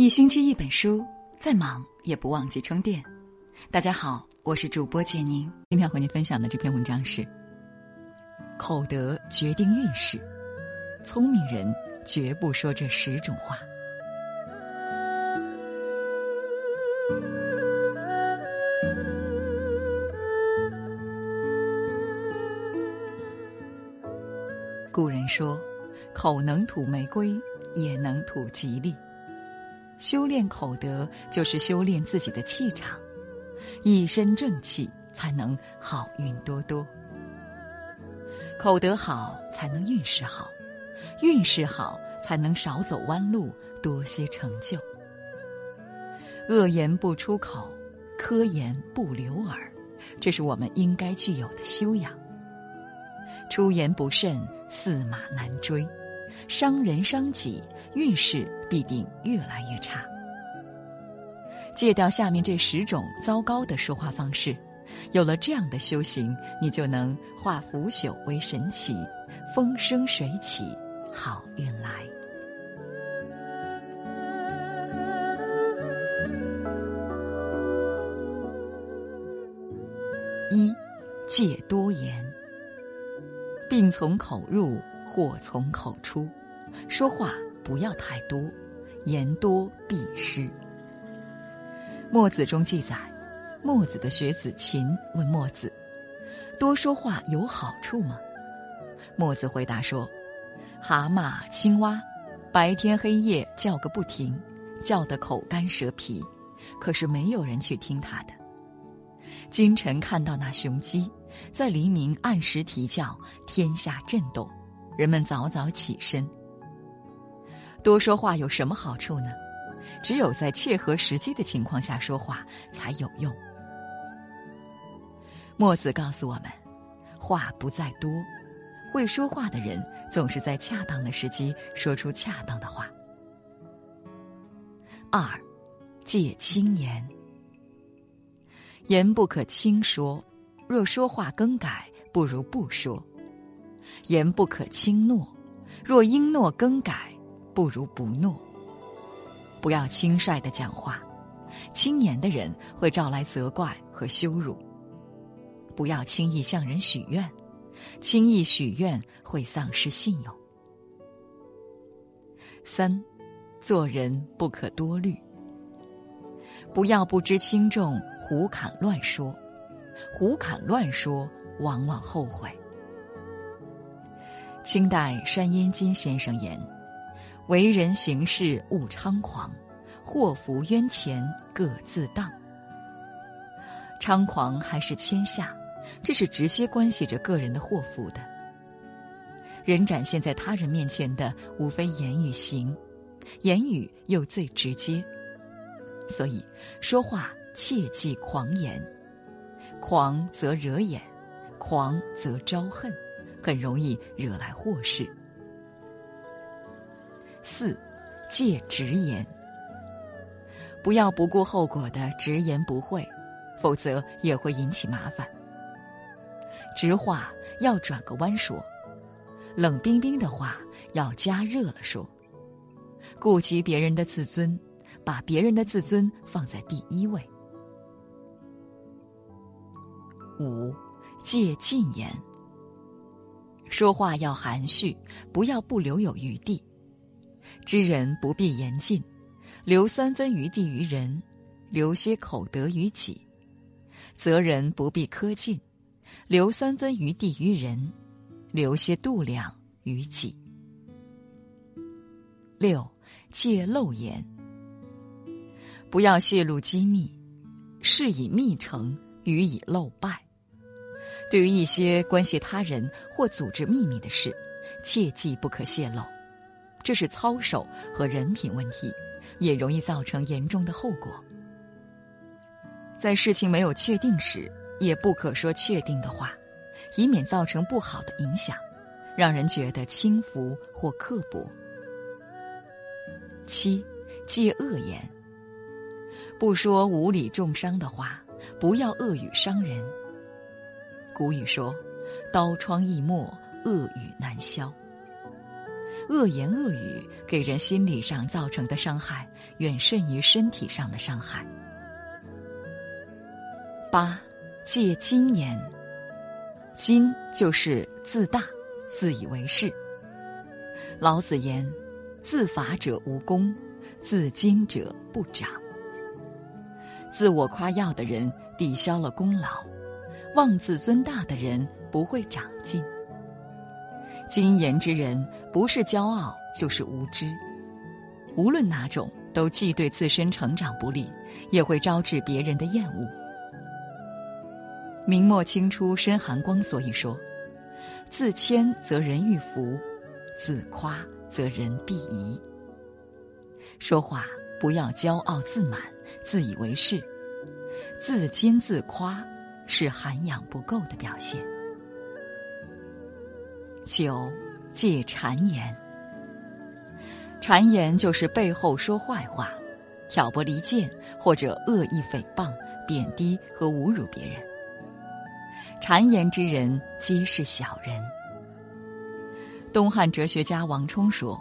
一星期一本书，再忙也不忘记充电。大家好，我是主播简宁。今天和您分享的这篇文章是：口德决定运势，聪明人绝不说这十种话。古人说：“口能吐玫瑰，也能吐吉利。”修炼口德，就是修炼自己的气场，一身正气，才能好运多多。口德好，才能运势好；运势好，才能少走弯路，多些成就。恶言不出口，苛言不留耳，这是我们应该具有的修养。出言不慎，驷马难追。伤人伤己，运势必定越来越差。戒掉下面这十种糟糕的说话方式，有了这样的修行，你就能化腐朽为神奇，风生水起，好运来。一，戒多言。病从口入。祸从口出，说话不要太多，言多必失。墨子中记载，墨子的学子秦问墨子：“多说话有好处吗？”墨子回答说：“蛤蟆、青蛙，白天黑夜叫个不停，叫得口干舌皮，可是没有人去听他的。今晨看到那雄鸡，在黎明按时啼叫，天下震动。”人们早早起身。多说话有什么好处呢？只有在切合时机的情况下说话才有用。墨子告诉我们，话不在多，会说话的人总是在恰当的时机说出恰当的话。二，戒轻言。言不可轻说，若说话更改，不如不说。言不可轻诺，若应诺更改，不如不诺。不要轻率的讲话，轻言的人会招来责怪和羞辱。不要轻易向人许愿，轻易许愿会丧失信用。三，做人不可多虑，不要不知轻重，胡侃乱说，胡侃乱说往往后悔。清代山阴金先生言：“为人行事勿猖狂，祸福冤钱各自当。猖狂还是谦下，这是直接关系着个人的祸福的。人展现在他人面前的，无非言与行，言语又最直接，所以说话切忌狂言，狂则惹眼，狂则招恨。”很容易惹来祸事。四，戒直言，不要不顾后果的直言不讳，否则也会引起麻烦。直话要转个弯说，冷冰冰的话要加热了说，顾及别人的自尊，把别人的自尊放在第一位。五，戒禁言。说话要含蓄，不要不留有余地。知人不必言尽，留三分余地于人，留些口德于己；责人不必苛尽，留三分余地于人，留些度量于己。六，戒漏言，不要泄露机密，事以密成，予以漏败。对于一些关系他人或组织秘密的事，切记不可泄露，这是操守和人品问题，也容易造成严重的后果。在事情没有确定时，也不可说确定的话，以免造成不好的影响，让人觉得轻浮或刻薄。七，戒恶言，不说无理重伤的话，不要恶语伤人。古语说：“刀疮易磨，恶语难消。”恶言恶语给人心理上造成的伤害，远甚于身体上的伤害。八，戒金言。金就是自大、自以为是。老子言：“自伐者无功，自矜者不长。”自我夸耀的人抵消了功劳，妄自尊大的人不会长进。金言之人，不是骄傲就是无知，无论哪种，都既对自身成长不利，也会招致别人的厌恶。明末清初申寒光所以说：“自谦则人欲服，自夸则人必疑。”说话不要骄傲自满、自以为是，自矜自夸是涵养不够的表现。九，戒谗言。谗言就是背后说坏话，挑拨离间或者恶意诽谤、贬低和侮辱别人。谗言之人皆是小人。东汉哲学家王充说：“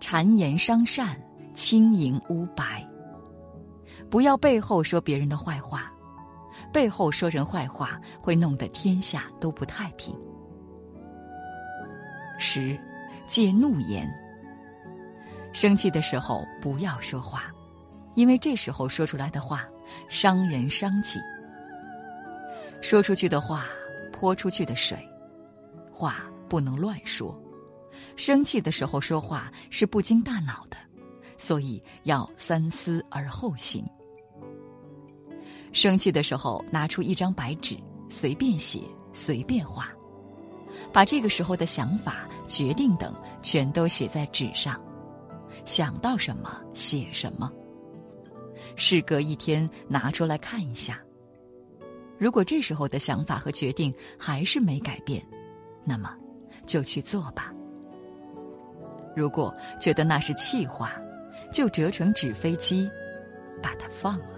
谗言伤善，轻盈污白。”不要背后说别人的坏话，背后说人坏话会弄得天下都不太平。十，戒怒言。生气的时候不要说话，因为这时候说出来的话伤人伤己。说出去的话，泼出去的水，话不能乱说。生气的时候说话是不经大脑的，所以要三思而后行。生气的时候拿出一张白纸，随便写，随便画。把这个时候的想法、决定等全都写在纸上，想到什么写什么。事隔一天拿出来看一下。如果这时候的想法和决定还是没改变，那么就去做吧。如果觉得那是气话，就折成纸飞机，把它放了。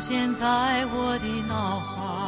现在我的脑海。